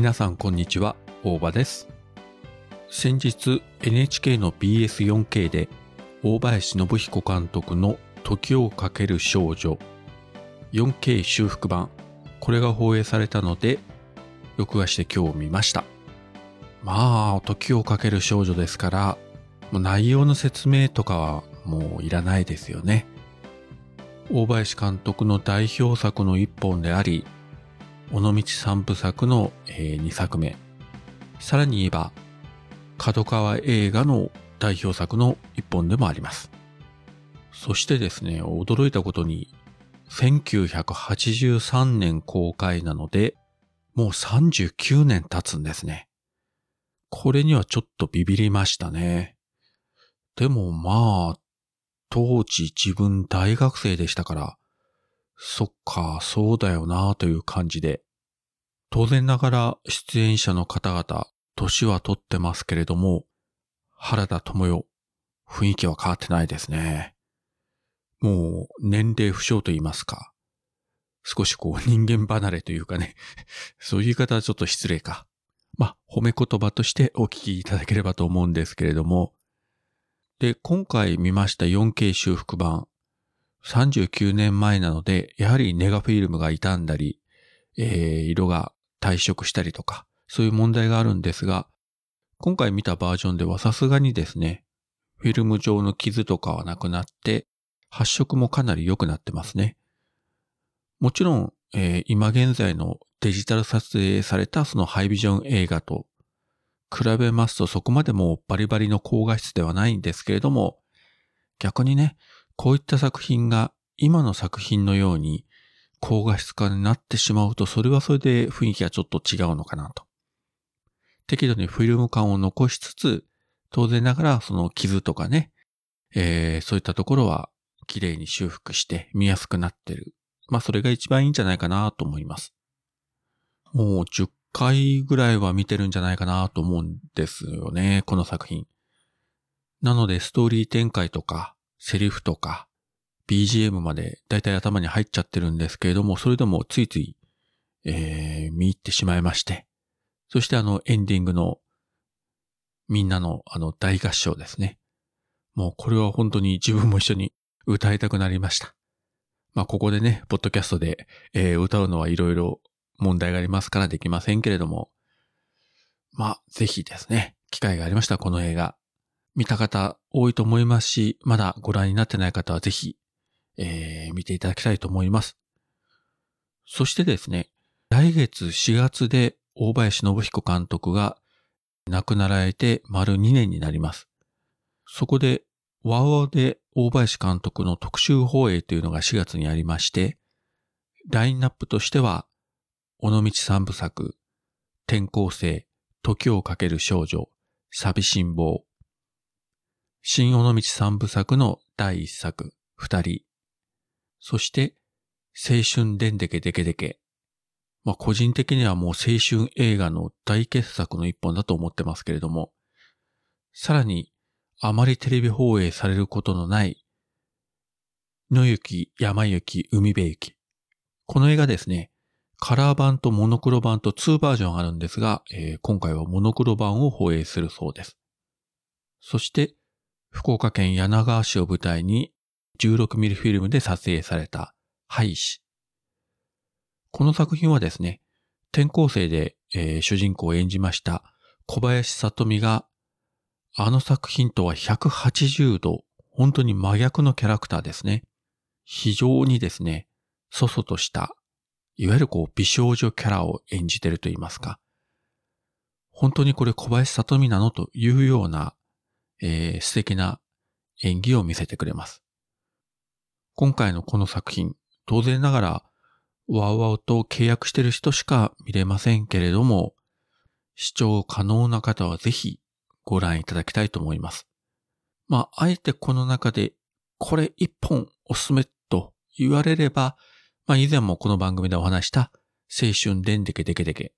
皆さんこんにちは、大場です。先日 NHK の BS4K で大林信彦監督の時をかける少女 4K 修復版、これが放映されたので、録画して今日見ました。まあ、時をかける少女ですから、もう内容の説明とかはもういらないですよね。大林監督の代表作の一本であり、尾道三部作の、え2作目。さらに言えば、角川映画の代表作の一本でもあります。そしてですね、驚いたことに、1983年公開なので、もう39年経つんですね。これにはちょっとビビりましたね。でもまあ、当時自分大学生でしたから、そっか、そうだよなという感じで。当然ながら出演者の方々、年は取ってますけれども、原田智代、雰囲気は変わってないですね。もう年齢不詳と言いますか。少しこう人間離れというかね、そういう言い方はちょっと失礼か。まあ、褒め言葉としてお聞きいただければと思うんですけれども。で、今回見ました 4K 修復版。39年前なので、やはりネガフィルムが傷んだり、えー、色が退色したりとか、そういう問題があるんですが、今回見たバージョンではさすがにですね、フィルム上の傷とかはなくなって、発色もかなり良くなってますね。もちろん、えー、今現在のデジタル撮影されたそのハイビジョン映画と比べますとそこまでもバリバリの高画質ではないんですけれども、逆にね、こういった作品が今の作品のように高画質化になってしまうと、それはそれで雰囲気がちょっと違うのかなと。適度にフィルム感を残しつつ、当然ながらその傷とかね、えー、そういったところは綺麗に修復して見やすくなってる。まあそれが一番いいんじゃないかなと思います。もう10回ぐらいは見てるんじゃないかなと思うんですよね、この作品。なのでストーリー展開とか、セリフとか、BGM までだいたい頭に入っちゃってるんですけれども、それでもついつい、えー、見入ってしまいまして。そしてあのエンディングのみんなのあの大合唱ですね。もうこれは本当に自分も一緒に歌いたくなりました。まあここでね、ポッドキャストで、えー、歌うのはいろいろ問題がありますからできませんけれども、まあぜひですね、機会がありましたらこの映画、見た方多いと思いますし、まだご覧になってない方はぜひ、えー、見ていただきたいと思います。そしてですね、来月4月で大林信彦監督が亡くなられて丸2年になります。そこで、ワウワウで大林監督の特集放映というのが4月にありまして、ラインナップとしては、尾道三部作、転校生、時をかける少女、寂しん坊、新尾道三部作の第一作、二人。そして、青春でんでけでけでけ。まあ、個人的にはもう青春映画の大傑作の一本だと思ってますけれども、さらに、あまりテレビ放映されることのない、野雪、山雪、海辺雪。この映画ですね、カラー版とモノクロ版と2バージョンあるんですが、えー、今回はモノクロ版を放映するそうです。そして、福岡県柳川市を舞台に 16mm フィルムで撮影された廃止。この作品はですね、転校生で、えー、主人公を演じました小林里美があの作品とは180度本当に真逆のキャラクターですね。非常にですね、そそとした、いわゆるこう美少女キャラを演じてると言いますか。本当にこれ小林里美なのというようなえー、素敵な演技を見せてくれます。今回のこの作品、当然ながら、ワウワウと契約してる人しか見れませんけれども、視聴可能な方はぜひご覧いただきたいと思います。まあ、あえてこの中で、これ一本おすすめと言われれば、まあ以前もこの番組でお話した青春でんでけでけでけ。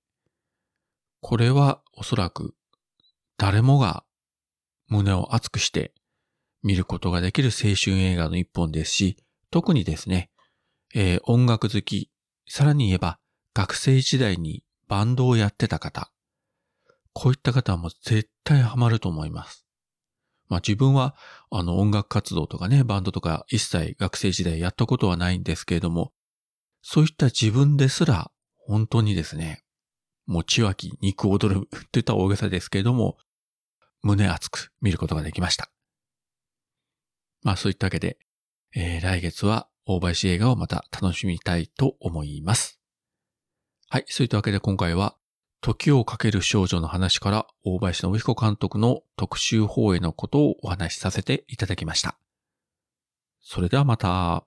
これはおそらく誰もが胸を熱くして見ることができる青春映画の一本ですし、特にですね、えー、音楽好き、さらに言えば学生時代にバンドをやってた方、こういった方はもう絶対ハマると思います。まあ自分はあの音楽活動とかね、バンドとか一切学生時代やったことはないんですけれども、そういった自分ですら本当にですね、もちわき肉踊るって言った大げさですけれども、胸熱く見ることができました。まあそういったわけで、えー、来月は大林映画をまた楽しみたいと思います。はい、そういったわけで今回は、時をかける少女の話から大林信彦監督の特集放映のことをお話しさせていただきました。それではまた。